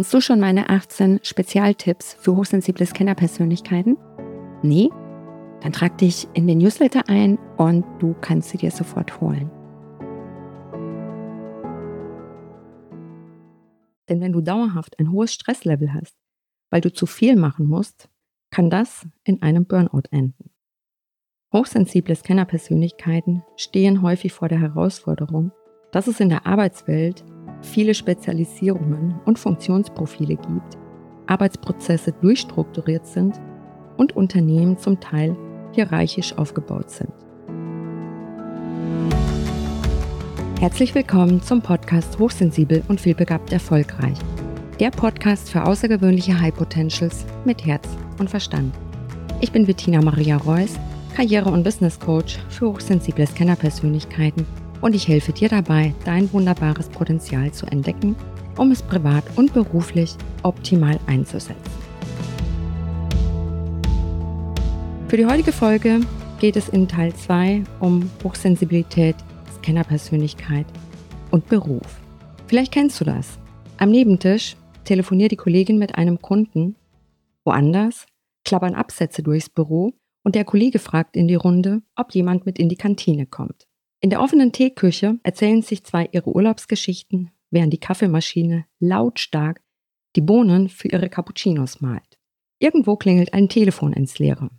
Kennst du schon meine 18 Spezialtipps für hochsensible Scannerpersönlichkeiten? Nee? Dann trag dich in den Newsletter ein und du kannst sie dir sofort holen. Denn wenn du dauerhaft ein hohes Stresslevel hast, weil du zu viel machen musst, kann das in einem Burnout enden. Hochsensible Scannerpersönlichkeiten stehen häufig vor der Herausforderung, dass es in der Arbeitswelt viele Spezialisierungen und Funktionsprofile gibt, Arbeitsprozesse durchstrukturiert sind und Unternehmen zum Teil hierarchisch aufgebaut sind. Herzlich willkommen zum Podcast Hochsensibel und vielbegabt erfolgreich. Der Podcast für außergewöhnliche High Potentials mit Herz und Verstand. Ich bin Bettina Maria Reuss, Karriere- und Business Coach für hochsensible Scannerpersönlichkeiten und ich helfe dir dabei, dein wunderbares Potenzial zu entdecken, um es privat und beruflich optimal einzusetzen. Für die heutige Folge geht es in Teil 2 um Hochsensibilität, Scannerpersönlichkeit und Beruf. Vielleicht kennst du das. Am Nebentisch telefoniert die Kollegin mit einem Kunden. Woanders klappern Absätze durchs Büro und der Kollege fragt in die Runde, ob jemand mit in die Kantine kommt. In der offenen Teeküche erzählen sich zwei ihre Urlaubsgeschichten, während die Kaffeemaschine lautstark die Bohnen für ihre Cappuccinos malt. Irgendwo klingelt ein Telefon ins Leere.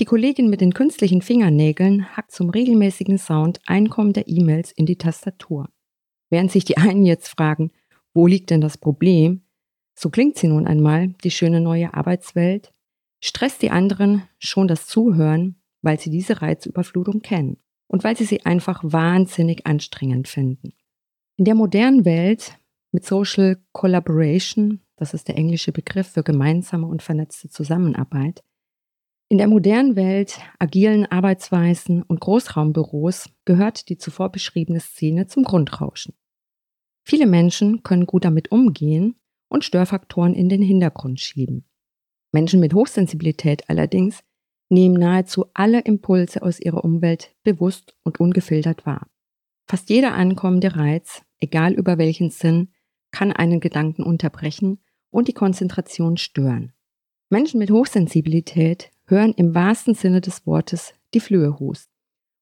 Die Kollegin mit den künstlichen Fingernägeln hackt zum regelmäßigen Sound Einkommen der E-Mails in die Tastatur. Während sich die einen jetzt fragen, wo liegt denn das Problem, so klingt sie nun einmal, die schöne neue Arbeitswelt, stresst die anderen schon das Zuhören, weil sie diese Reizüberflutung kennen und weil sie sie einfach wahnsinnig anstrengend finden. In der modernen Welt mit Social Collaboration, das ist der englische Begriff für gemeinsame und vernetzte Zusammenarbeit, in der modernen Welt, agilen Arbeitsweisen und Großraumbüros gehört die zuvor beschriebene Szene zum Grundrauschen. Viele Menschen können gut damit umgehen und Störfaktoren in den Hintergrund schieben. Menschen mit Hochsensibilität allerdings nehmen nahezu alle Impulse aus ihrer Umwelt bewusst und ungefiltert wahr. Fast jeder ankommende Reiz, egal über welchen Sinn, kann einen Gedanken unterbrechen und die Konzentration stören. Menschen mit Hochsensibilität hören im wahrsten Sinne des Wortes die Flöhe husten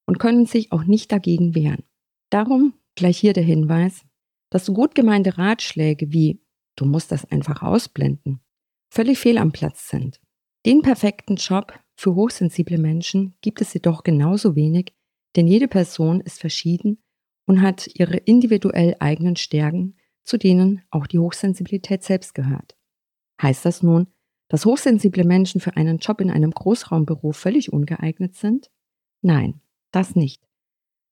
und können sich auch nicht dagegen wehren. Darum gleich hier der Hinweis, dass so gut gemeinte Ratschläge wie du musst das einfach ausblenden völlig fehl am Platz sind. Den perfekten Job für hochsensible Menschen gibt es jedoch genauso wenig, denn jede Person ist verschieden und hat ihre individuell eigenen Stärken, zu denen auch die Hochsensibilität selbst gehört. Heißt das nun, dass hochsensible Menschen für einen Job in einem Großraumbüro völlig ungeeignet sind? Nein, das nicht.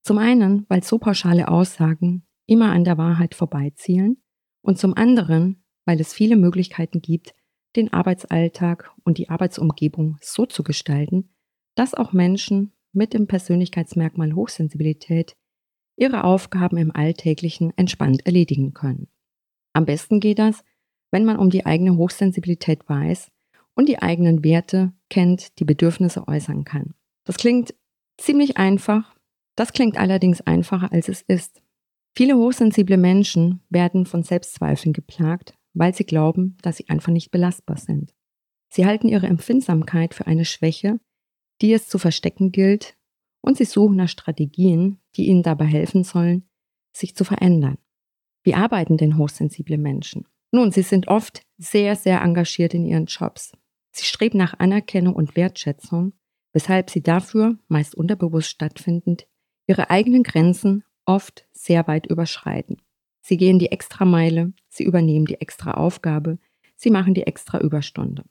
Zum einen, weil so pauschale Aussagen immer an der Wahrheit vorbeizielen und zum anderen, weil es viele Möglichkeiten gibt, den Arbeitsalltag und die Arbeitsumgebung so zu gestalten, dass auch Menschen mit dem Persönlichkeitsmerkmal Hochsensibilität ihre Aufgaben im Alltäglichen entspannt erledigen können. Am besten geht das, wenn man um die eigene Hochsensibilität weiß und die eigenen Werte kennt, die Bedürfnisse äußern kann. Das klingt ziemlich einfach, das klingt allerdings einfacher, als es ist. Viele hochsensible Menschen werden von Selbstzweifeln geplagt, weil sie glauben, dass sie einfach nicht belastbar sind. Sie halten ihre Empfindsamkeit für eine Schwäche, die es zu verstecken gilt, und sie suchen nach Strategien, die ihnen dabei helfen sollen, sich zu verändern. Wie arbeiten denn hochsensible Menschen? Nun, sie sind oft sehr, sehr engagiert in ihren Jobs. Sie streben nach Anerkennung und Wertschätzung, weshalb sie dafür, meist unterbewusst stattfindend, ihre eigenen Grenzen oft sehr weit überschreiten. Sie gehen die Extrameile, sie übernehmen die extra Aufgabe, sie machen die extra Überstunde.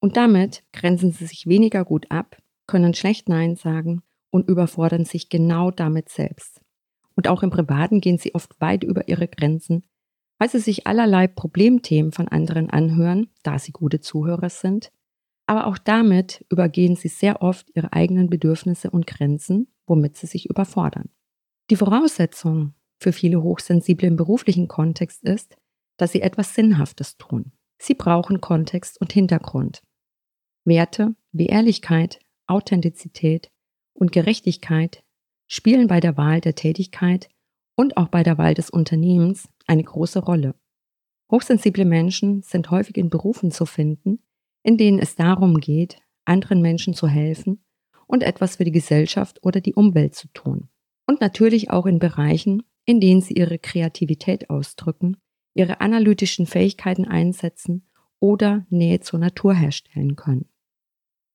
Und damit grenzen sie sich weniger gut ab, können schlecht Nein sagen und überfordern sich genau damit selbst. Und auch im Privaten gehen sie oft weit über ihre Grenzen, weil sie sich allerlei Problemthemen von anderen anhören, da sie gute Zuhörer sind. Aber auch damit übergehen sie sehr oft ihre eigenen Bedürfnisse und Grenzen, womit sie sich überfordern. Die Voraussetzung für viele Hochsensible im beruflichen Kontext ist, dass sie etwas Sinnhaftes tun. Sie brauchen Kontext und Hintergrund. Werte wie Ehrlichkeit, Authentizität und Gerechtigkeit spielen bei der Wahl der Tätigkeit und auch bei der Wahl des Unternehmens eine große Rolle. Hochsensible Menschen sind häufig in Berufen zu finden, in denen es darum geht, anderen Menschen zu helfen und etwas für die Gesellschaft oder die Umwelt zu tun. Und natürlich auch in Bereichen, in denen sie ihre Kreativität ausdrücken, ihre analytischen Fähigkeiten einsetzen oder Nähe zur Natur herstellen können.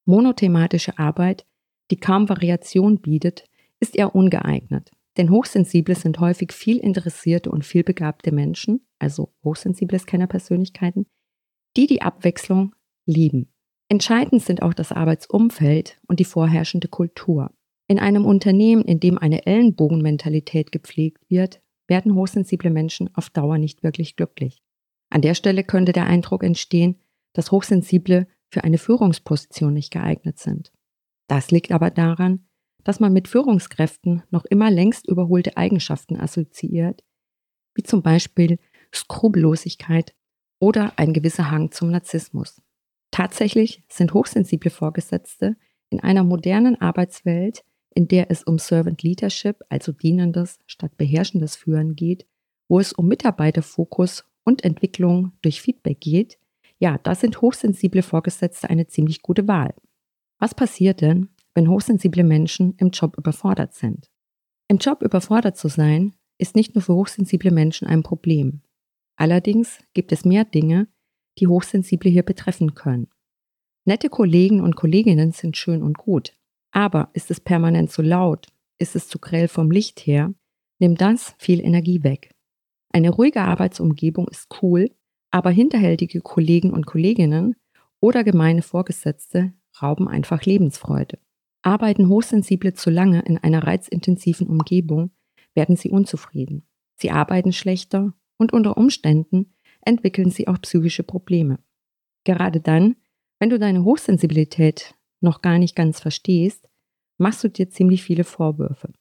Monothematische Arbeit, die kaum Variation bietet, ist eher ungeeignet, denn Hochsensible sind häufig viel interessierte und vielbegabte Menschen, also hochsensible Scannerpersönlichkeiten, die die Abwechslung lieben. Entscheidend sind auch das Arbeitsumfeld und die vorherrschende Kultur. In einem Unternehmen, in dem eine Ellenbogenmentalität gepflegt wird, werden hochsensible Menschen auf Dauer nicht wirklich glücklich. An der Stelle könnte der Eindruck entstehen, dass Hochsensible für eine Führungsposition nicht geeignet sind. Das liegt aber daran, dass man mit Führungskräften noch immer längst überholte Eigenschaften assoziiert, wie zum Beispiel Skrupellosigkeit oder ein gewisser Hang zum Narzissmus. Tatsächlich sind hochsensible Vorgesetzte in einer modernen Arbeitswelt, in der es um Servant Leadership, also dienendes statt beherrschendes Führen geht, wo es um Mitarbeiterfokus und Entwicklung durch Feedback geht, ja, da sind hochsensible Vorgesetzte eine ziemlich gute Wahl. Was passiert denn, wenn hochsensible Menschen im Job überfordert sind? Im Job überfordert zu sein, ist nicht nur für hochsensible Menschen ein Problem. Allerdings gibt es mehr Dinge, die Hochsensible hier betreffen können. Nette Kollegen und Kolleginnen sind schön und gut, aber ist es permanent zu laut, ist es zu grell vom Licht her, nimmt das viel Energie weg. Eine ruhige Arbeitsumgebung ist cool, aber hinterhältige Kollegen und Kolleginnen oder gemeine Vorgesetzte rauben einfach Lebensfreude. Arbeiten Hochsensible zu lange in einer reizintensiven Umgebung, werden sie unzufrieden. Sie arbeiten schlechter und unter Umständen entwickeln sie auch psychische Probleme. Gerade dann, wenn du deine Hochsensibilität noch gar nicht ganz verstehst, machst du dir ziemlich viele Vorwürfe.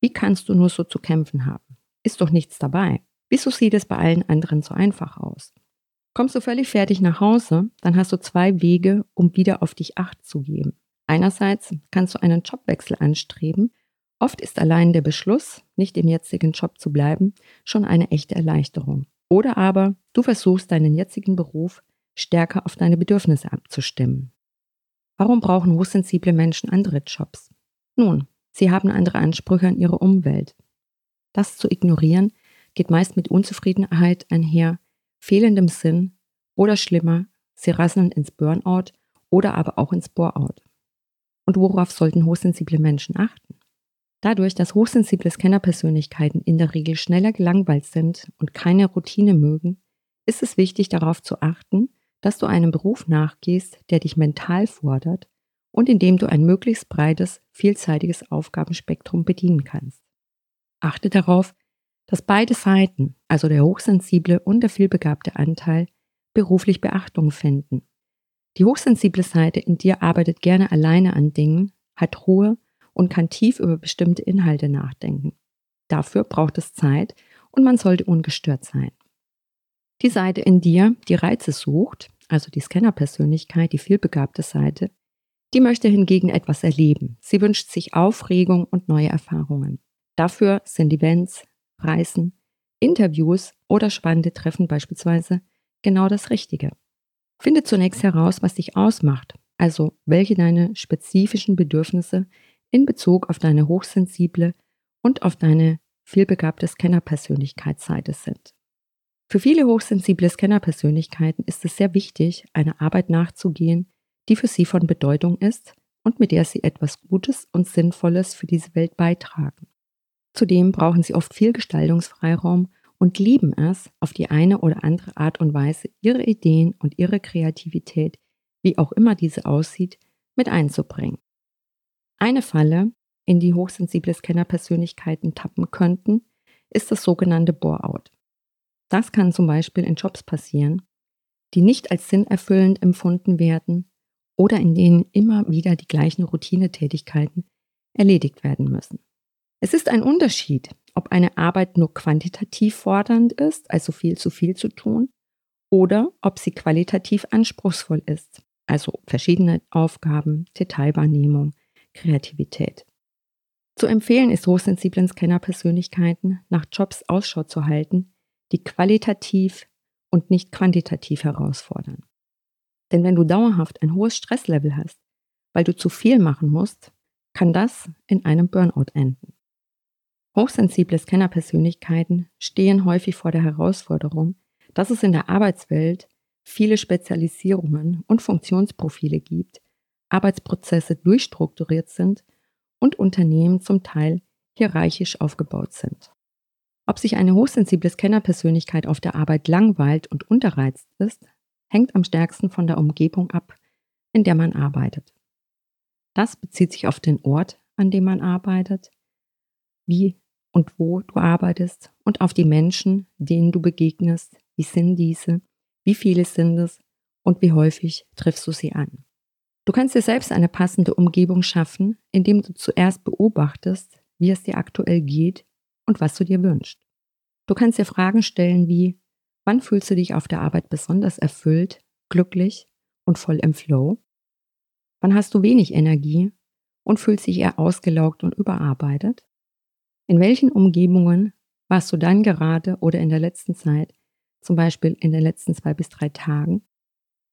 Wie kannst du nur so zu kämpfen haben? Ist doch nichts dabei. Wieso sieht es bei allen anderen so einfach aus? Kommst du völlig fertig nach Hause, dann hast du zwei Wege, um wieder auf dich Acht zu geben. Einerseits kannst du einen Jobwechsel anstreben. Oft ist allein der Beschluss, nicht im jetzigen Job zu bleiben, schon eine echte Erleichterung. Oder aber du versuchst deinen jetzigen Beruf stärker auf deine Bedürfnisse abzustimmen. Warum brauchen hochsensible Menschen andere Jobs? Nun, sie haben andere Ansprüche an ihre Umwelt. Das zu ignorieren geht meist mit Unzufriedenheit einher, fehlendem Sinn oder schlimmer, sie rasseln ins Burnout oder aber auch ins Boreout. Und worauf sollten hochsensible Menschen achten? Dadurch, dass hochsensible Scannerpersönlichkeiten in der Regel schneller gelangweilt sind und keine Routine mögen, ist es wichtig darauf zu achten, dass du einem Beruf nachgehst, der dich mental fordert und in dem du ein möglichst breites, vielseitiges Aufgabenspektrum bedienen kannst. Achte darauf, dass beide Seiten, also der hochsensible und der vielbegabte Anteil, beruflich Beachtung finden. Die hochsensible Seite in dir arbeitet gerne alleine an Dingen, hat Ruhe und kann tief über bestimmte Inhalte nachdenken. Dafür braucht es Zeit und man sollte ungestört sein. Die Seite in dir, die Reize sucht, also die Scanner-Persönlichkeit, die vielbegabte Seite, die möchte hingegen etwas erleben. Sie wünscht sich Aufregung und neue Erfahrungen. Dafür sind Events, Reisen, Interviews oder spannende Treffen beispielsweise genau das Richtige. Finde zunächst heraus, was dich ausmacht, also welche deine spezifischen Bedürfnisse in Bezug auf deine hochsensible und auf deine vielbegabte Scanner-Persönlichkeitsseite sind. Für viele hochsensible Scanner-Persönlichkeiten ist es sehr wichtig, einer Arbeit nachzugehen, die für sie von Bedeutung ist und mit der sie etwas Gutes und Sinnvolles für diese Welt beitragen. Zudem brauchen sie oft viel Gestaltungsfreiraum und lieben es, auf die eine oder andere Art und Weise ihre Ideen und ihre Kreativität, wie auch immer diese aussieht, mit einzubringen. Eine Falle, in die hochsensible Scanner-Persönlichkeiten tappen könnten, ist das sogenannte Bore-out. Das kann zum Beispiel in Jobs passieren, die nicht als sinnerfüllend empfunden werden oder in denen immer wieder die gleichen Routinetätigkeiten erledigt werden müssen. Es ist ein Unterschied, ob eine Arbeit nur quantitativ fordernd ist, also viel zu viel zu tun, oder ob sie qualitativ anspruchsvoll ist, also verschiedene Aufgaben, Detailwahrnehmung, Kreativität. Zu empfehlen ist hochsensiblen Scanner-Persönlichkeiten, nach Jobs Ausschau zu halten, die qualitativ und nicht quantitativ herausfordern. Denn wenn du dauerhaft ein hohes Stresslevel hast, weil du zu viel machen musst, kann das in einem Burnout enden. Hochsensible Scannerpersönlichkeiten stehen häufig vor der Herausforderung, dass es in der Arbeitswelt viele Spezialisierungen und Funktionsprofile gibt, Arbeitsprozesse durchstrukturiert sind und Unternehmen zum Teil hierarchisch aufgebaut sind. Ob sich eine hochsensible Scannerpersönlichkeit auf der Arbeit langweilt und unterreizt ist, hängt am stärksten von der Umgebung ab, in der man arbeitet. Das bezieht sich auf den Ort, an dem man arbeitet, wie und wo du arbeitest und auf die Menschen, denen du begegnest, wie sind diese, wie viele sind es und wie häufig triffst du sie an. Du kannst dir selbst eine passende Umgebung schaffen, indem du zuerst beobachtest, wie es dir aktuell geht und was du dir wünschst. Du kannst dir Fragen stellen wie, wann fühlst du dich auf der Arbeit besonders erfüllt, glücklich und voll im Flow? Wann hast du wenig Energie und fühlst dich eher ausgelaugt und überarbeitet? In welchen Umgebungen warst du dann gerade oder in der letzten Zeit, zum Beispiel in den letzten zwei bis drei Tagen?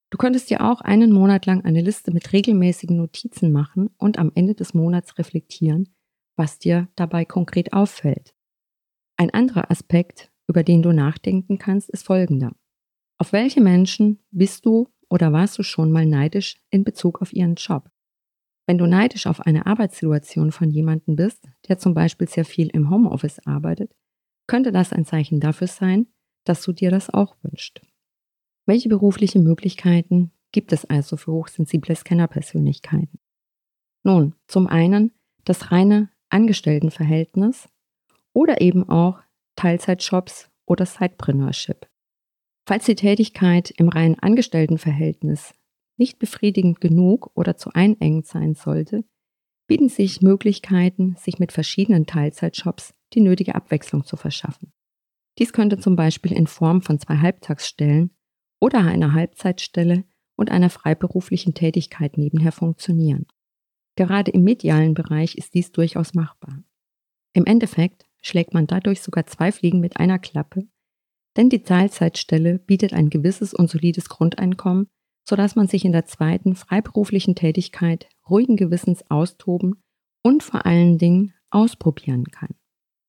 Du könntest dir auch einen Monat lang eine Liste mit regelmäßigen Notizen machen und am Ende des Monats reflektieren, was dir dabei konkret auffällt. Ein anderer Aspekt, über den du nachdenken kannst, ist folgender. Auf welche Menschen bist du oder warst du schon mal neidisch in Bezug auf ihren Job? Wenn du neidisch auf eine Arbeitssituation von jemandem bist, der zum Beispiel sehr viel im Homeoffice arbeitet, könnte das ein Zeichen dafür sein, dass du dir das auch wünschst. Welche berufliche Möglichkeiten gibt es also für hochsensible Scannerpersönlichkeiten? Nun, zum einen das reine Angestelltenverhältnis oder eben auch Teilzeitjobs oder Sidepreneurship. Falls die Tätigkeit im reinen Angestelltenverhältnis nicht befriedigend genug oder zu einengend sein sollte, bieten sich Möglichkeiten, sich mit verschiedenen Teilzeitjobs die nötige Abwechslung zu verschaffen. Dies könnte zum Beispiel in Form von zwei Halbtagsstellen oder einer Halbzeitstelle und einer freiberuflichen Tätigkeit nebenher funktionieren. Gerade im medialen Bereich ist dies durchaus machbar. Im Endeffekt schlägt man dadurch sogar zwei Fliegen mit einer Klappe, denn die Teilzeitstelle bietet ein gewisses und solides Grundeinkommen, sodass man sich in der zweiten freiberuflichen Tätigkeit ruhigen Gewissens austoben und vor allen Dingen ausprobieren kann.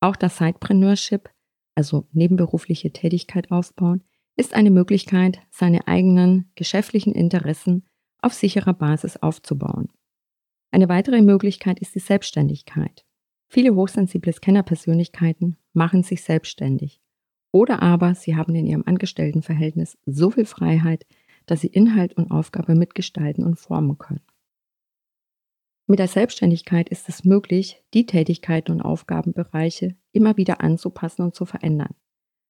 Auch das Sidepreneurship, also nebenberufliche Tätigkeit aufbauen, ist eine Möglichkeit, seine eigenen geschäftlichen Interessen auf sicherer Basis aufzubauen. Eine weitere Möglichkeit ist die Selbstständigkeit. Viele hochsensible Scannerpersönlichkeiten machen sich selbstständig oder aber sie haben in ihrem Angestelltenverhältnis so viel Freiheit, dass sie Inhalt und Aufgabe mitgestalten und formen können. Mit der Selbstständigkeit ist es möglich, die Tätigkeiten und Aufgabenbereiche immer wieder anzupassen und zu verändern,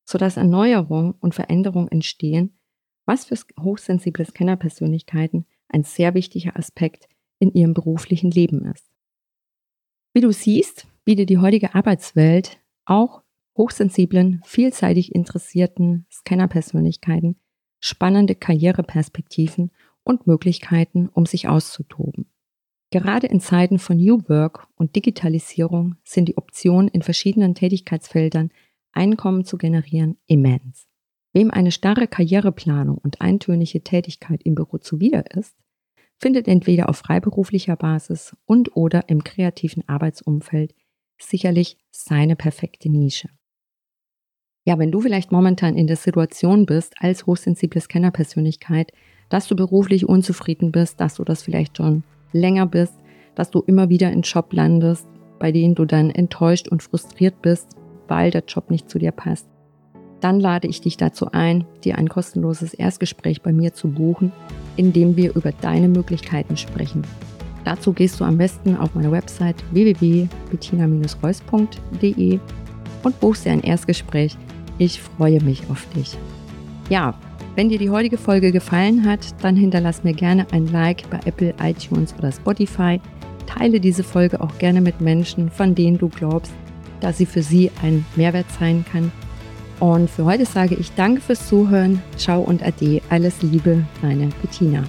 sodass Erneuerung und Veränderung entstehen, was für hochsensible Scannerpersönlichkeiten ein sehr wichtiger Aspekt in ihrem beruflichen Leben ist. Wie du siehst, bietet die heutige Arbeitswelt auch hochsensiblen, vielseitig interessierten Scannerpersönlichkeiten spannende Karriereperspektiven und Möglichkeiten, um sich auszutoben. Gerade in Zeiten von New Work und Digitalisierung sind die Optionen in verschiedenen Tätigkeitsfeldern Einkommen zu generieren immens. Wem eine starre Karriereplanung und eintönige Tätigkeit im Büro zuwider ist, findet entweder auf freiberuflicher Basis und oder im kreativen Arbeitsumfeld sicherlich seine perfekte Nische. Ja, wenn du vielleicht momentan in der Situation bist, als hochsensible Scannerpersönlichkeit, dass du beruflich unzufrieden bist, dass du das vielleicht schon länger bist, dass du immer wieder in Job landest, bei denen du dann enttäuscht und frustriert bist, weil der Job nicht zu dir passt, dann lade ich dich dazu ein, dir ein kostenloses Erstgespräch bei mir zu buchen, in dem wir über deine Möglichkeiten sprechen. Dazu gehst du am besten auf meine Website www.bettina-reus.de und buchst dir ein Erstgespräch. Ich freue mich auf dich. Ja, wenn dir die heutige Folge gefallen hat, dann hinterlass mir gerne ein Like bei Apple, iTunes oder Spotify. Teile diese Folge auch gerne mit Menschen, von denen du glaubst, dass sie für sie ein Mehrwert sein kann. Und für heute sage ich Danke fürs Zuhören. Ciao und Ade. Alles Liebe, deine Bettina.